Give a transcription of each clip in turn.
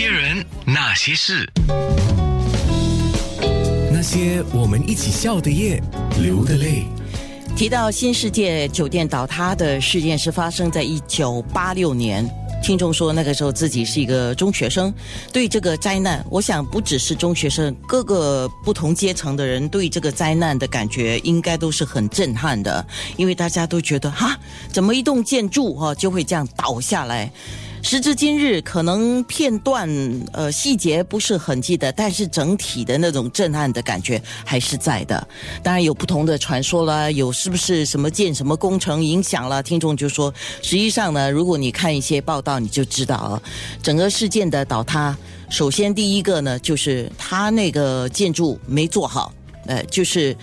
些人，那些事，那些我们一起笑的夜，流的泪。提到新世界酒店倒塌的事件是发生在一九八六年。听众说，那个时候自己是一个中学生，对这个灾难，我想不只是中学生，各个不同阶层的人对这个灾难的感觉应该都是很震撼的，因为大家都觉得哈，怎么一栋建筑哈就会这样倒下来？时至今日，可能片段呃细节不是很记得，但是整体的那种震撼的感觉还是在的。当然有不同的传说啦，有是不是什么建什么工程影响了？听众就说，实际上呢，如果你看一些报道，你就知道啊，整个事件的倒塌，首先第一个呢，就是它那个建筑没做好，呃，就是。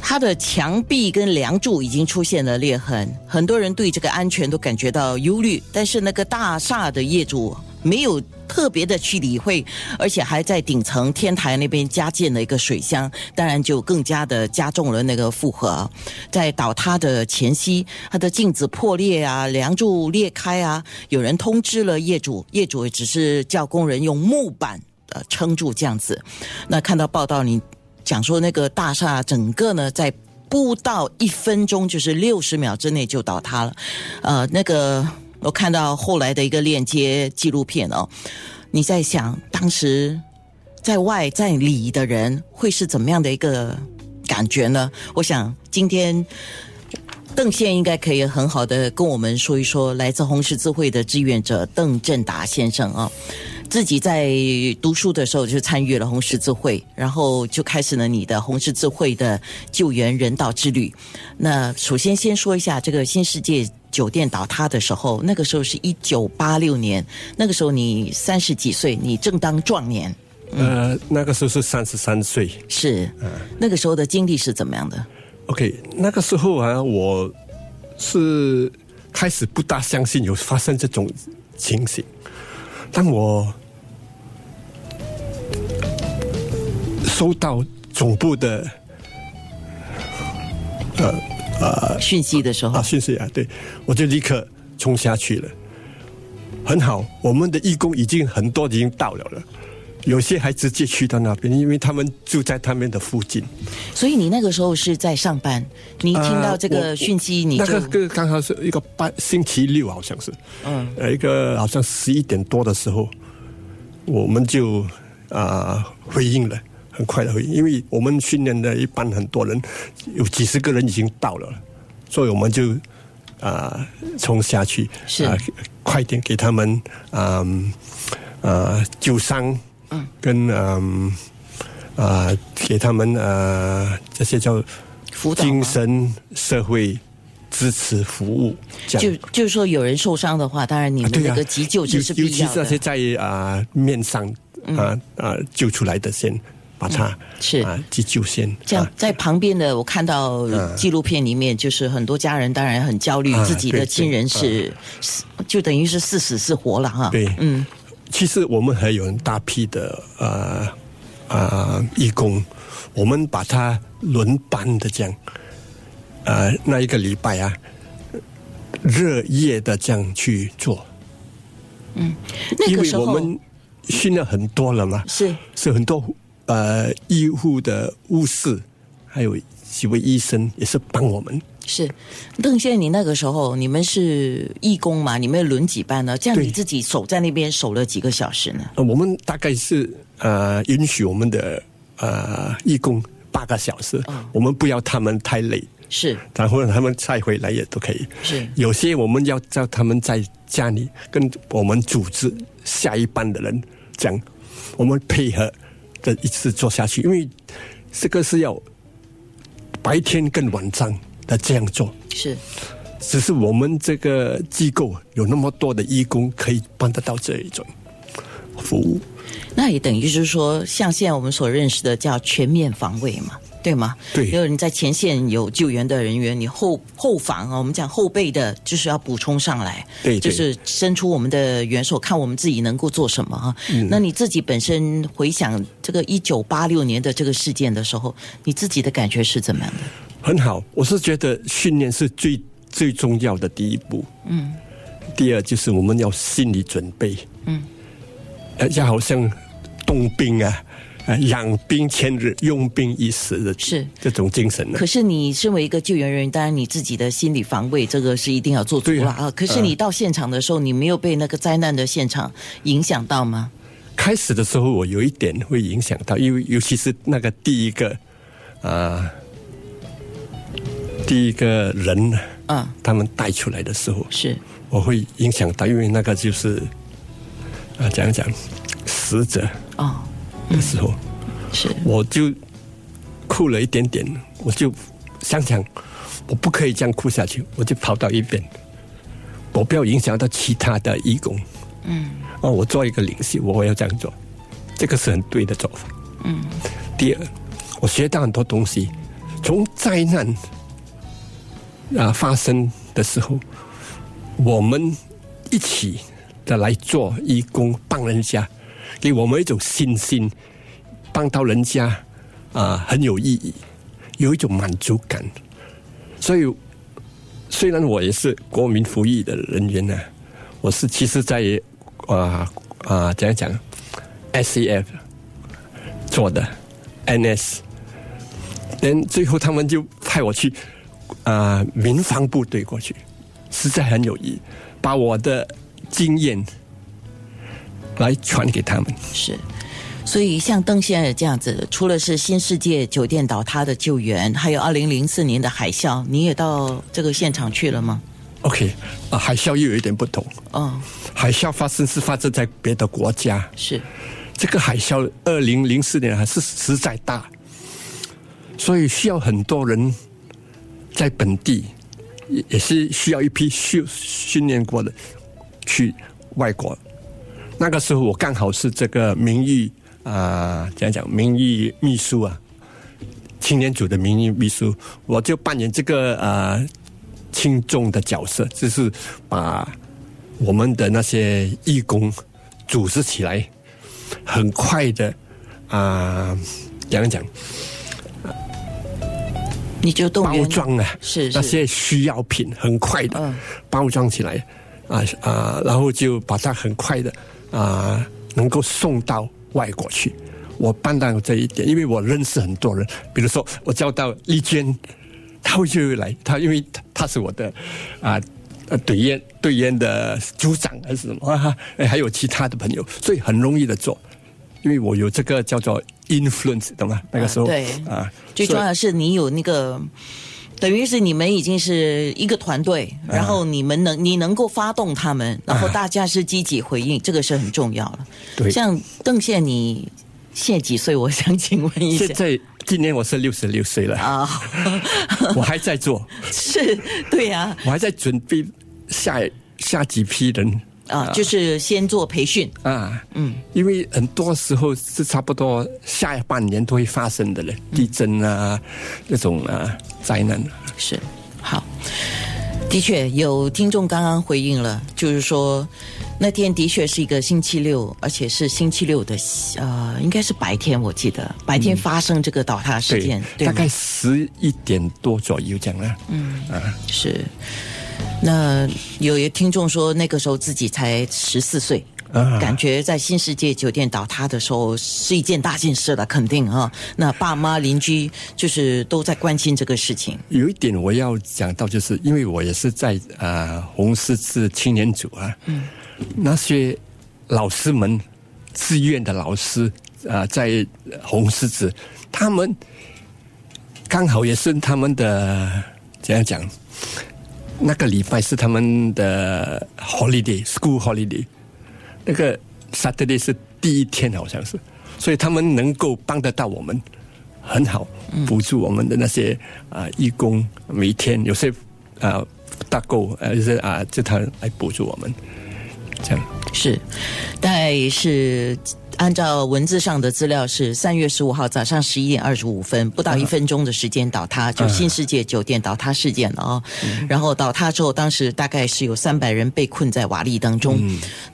它的墙壁跟梁柱已经出现了裂痕，很多人对这个安全都感觉到忧虑。但是那个大厦的业主没有特别的去理会，而且还在顶层天台那边加建了一个水箱，当然就更加的加重了那个负荷。在倒塌的前夕，它的镜子破裂啊，梁柱裂开啊，有人通知了业主，业主只是叫工人用木板呃撑住这样子。那看到报道你。讲说那个大厦整个呢，在不到一分钟，就是六十秒之内就倒塌了。呃，那个我看到后来的一个链接纪录片哦，你在想当时在外在里的人会是怎么样的一个感觉呢？我想今天邓宪应该可以很好的跟我们说一说，来自红十字会的志愿者邓振达先生啊。自己在读书的时候就参与了红十字会，然后就开始了你的红十字会的救援人道之旅。那首先先说一下这个新世界酒店倒塌的时候，那个时候是一九八六年，那个时候你三十几岁，你正当壮年。呃，那个时候是三十三岁。是，那个时候的经历是怎么样的？OK，那个时候啊，我是开始不大相信有发生这种情形。但我收到总部的呃呃讯息的时候，啊，讯息啊，对，我就立刻冲下去了。很好，我们的义工已经很多已经到了了，有些还直接去到那边，因为他们住在他们的附近。所以你那个时候是在上班，你听到这个讯息，你那个个刚好是一个半星期六，好像是，嗯，呃，一个好像十一点多的时候，我们就啊回应了。很快的回应，因为我们训练的一般很多人，有几十个人已经到了，所以我们就啊冲下去，是。快点给他们啊啊救伤，嗯，跟嗯啊给他们呃这些叫精神社会支持服务，就就是说有人受伤的话，当然你们那个急救这是必要的，尤其是那些在啊面上啊啊救出来的先。把他是啊，急救先这样，在旁边的我看到纪录片里面，就是很多家人当然很焦虑，自己的亲人是就等于是是死是活了哈。对，嗯，其实我们还有很大批的呃呃义工，我们把他轮班的这样，呃，那一个礼拜啊，热夜的这样去做。嗯，那个时候我们训练很多了嘛，是是很多。呃，医护的护士，还有几位医生也是帮我们。是邓先生，你那个时候你们是义工嘛？你们轮几班呢？这样你自己守在那边守了几个小时呢？我们大概是呃允许我们的呃义工八个小时，我们不要他们太累。是，然后他们再回来也都可以。是，有些我们要叫他们在家里跟我们组织下一班的人讲，我们配合。的一次做下去，因为这个是要白天跟晚上的这样做。是，只是我们这个机构有那么多的义工可以帮得到这一种服务。那也等于就是说，像现在我们所认识的叫全面防卫嘛。对吗？对，因为你在前线有救援的人员，你后后防啊，我们讲后备的，就是要补充上来，对，就是伸出我们的援手，看我们自己能够做什么哈。那你自己本身回想这个一九八六年的这个事件的时候，你自己的感觉是怎么样的？很好，我是觉得训练是最最重要的第一步。嗯，第二就是我们要心理准备。嗯，呃，就好像动兵啊，啊，养兵千日，用兵一时的，是这种精神呢可。是你身为一个救援人员，当然你自己的心理防卫这个是一定要做足了啊。可是你到现场的时候，你没有被那个灾难的现场影响到吗？开始的时候，我有一点会影响到，因为尤其是那个第一个啊、第一个人呢，嗯，他们带出来的时候，是我会影响到，因为那个就是啊，讲一讲死者哦，的时候，是。我就哭了一点点，我就想想，我不可以这样哭下去，我就跑到一边，我不要影响到其他的义工。嗯，哦，我做一个领袖，我要这样做，这个是很对的做法。嗯，第二，我学到很多东西，从灾难啊发生的时候，我们一起的来做义工，帮人家，给我们一种信心，帮到人家啊、很有意义，有一种满足感。所以，虽然我也是国民服役的人员呢，我是其实在啊啊怎样讲，S A F 做的 N S，但最后他们就派我去啊、民防部队过去，实在很有意义，把我的经验来传给他们。是。所以像邓先生这样子，除了是新世界酒店倒塌的救援，还有二零零四年的海啸，你也到这个现场去了吗？OK，啊，海啸又有一点不同。哦，海啸发生是发生在别的国家，是这个海啸二零零四年还是实在大，所以需要很多人在本地，也也是需要一批训训练过的去外国。那个时候我刚好是这个名誉啊，讲讲名誉秘书啊，青年组的名誉秘书，我就扮演这个啊轻重的角色，就是把我们的那些义工组织起来，很快的啊，讲一讲你就动包装啊，是是。那些需要品，很快的嗯。包装起来啊啊，然后就把它很快的啊能够送到外国去。我办到这一点，因为我认识很多人，比如说我叫到丽娟，她会就会来，她因为她她是我的啊。呃，队员队员的组长还是什么还有其他的朋友，所以很容易的做，因为我有这个叫做 influence，懂吗？那个时候啊对啊，最重要的是你有那个，等于是你们已经是一个团队，然后你们能你能够发动他们，然后大家是积极回应，这个是很重要了。对。像邓宪，你现在几岁？我想请问一下。现在今年我是六十六岁了，啊，我还在做，是对呀、我还在准备下下几批人。啊，就是先做培训，啊，嗯，因为很多时候是差不多下半年都会发生的了，地震啊，那种啊灾难，是好。的确，有听众刚刚回应了，就是说那天的确是一个星期六，而且是星期六的呃，应该是白天，我记得白天发生这个倒塌事件，大概十一点多左右这样啦，嗯啊，是。那有有听众说，那个时候自己才十四岁。啊感觉在新世界酒店倒塌的时候是一件大件事了，肯定啊。那爸妈邻居就是都在关心这个事情。有一点我要讲到，就是因为我也是在啊、红十字青年组啊，嗯，那些老师们，自愿的老师啊、在红十字，他们刚好也是他们的怎样讲，那个礼拜是他们的 holiday，school holiday，那个 Saturday 是第一天好像是，所以他们能够帮得到我们。很好，补助我们的那些啊、义工，每天有些啊、大够，呃，就是啊，就他来补助我们，这样是，大概是按照文字上的资料是三月十五号早上十一点二十五分，不到一分钟的时间倒塌，就新世界酒店倒塌事件了啊。然后倒塌之后，当时大概是有三百人被困在瓦砾当中。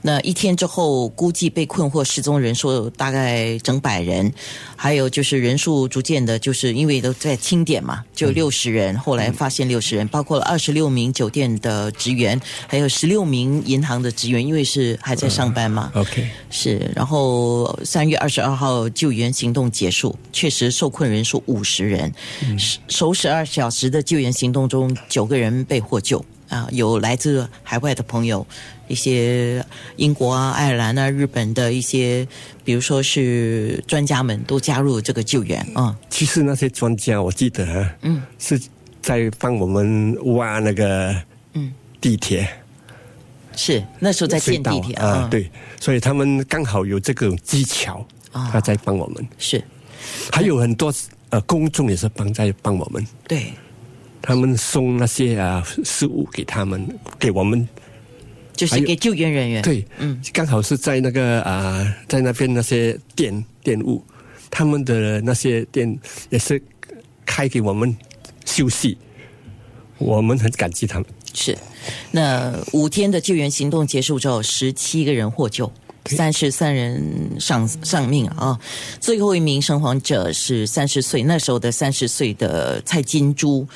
那一天之后，估计被困或失踪人数大概整百人，还有就是人数逐渐的，就是因为都在清点嘛，就六十人。后来发现六十人，包括了二十六名酒店的职员，还有十六名银行的职员，因为是还在上班嘛。OK，是，然后三月二十二号救援行动结束，确实受困人数五十人，首十二小时的救援行动中，九个人被获救啊，有来自海外的朋友，一些英国啊、爱尔兰啊、日本的一些，比如说是专家们都加入这个救援啊。其实那些专家，我记得啊，嗯，是在帮我们挖那个嗯地铁。是那时候在建地铁啊，对，所以他们刚好有这个技巧，他在帮我们。是，还有很多呃公众也是帮在帮我们。对，他们送那些啊食物给他们，给我们，就是给救援人员。对，嗯，刚好是在那个啊，在那边那些电电务，他们的那些电也是开给我们休息，我们很感激他们。是，那五天的救援行动结束之后，十七个人获救，三十三人丧丧命啊。最后一名生还者是三十岁，那时候的三十岁的蔡金珠，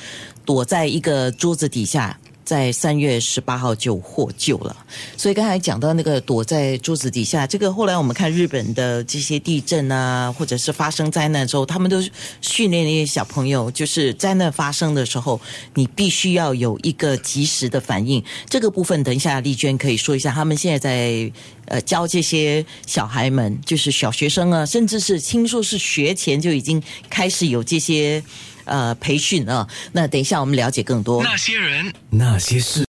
躲在一个桌子底下。在三月十八号就获救了，所以刚才讲到那个躲在桌子底下，这个后来我们看日本的这些地震啊，或者是发生灾难之后，他们都训练那些小朋友，就是灾难发生的时候，你必须要有一个及时的反应。这个部分，等一下丽娟可以说一下，他们现在在呃教这些小孩们，就是小学生啊，甚至是听说是学前就已经开始有这些。呃，培训啊，那等一下我们了解更多。那些人，那些事。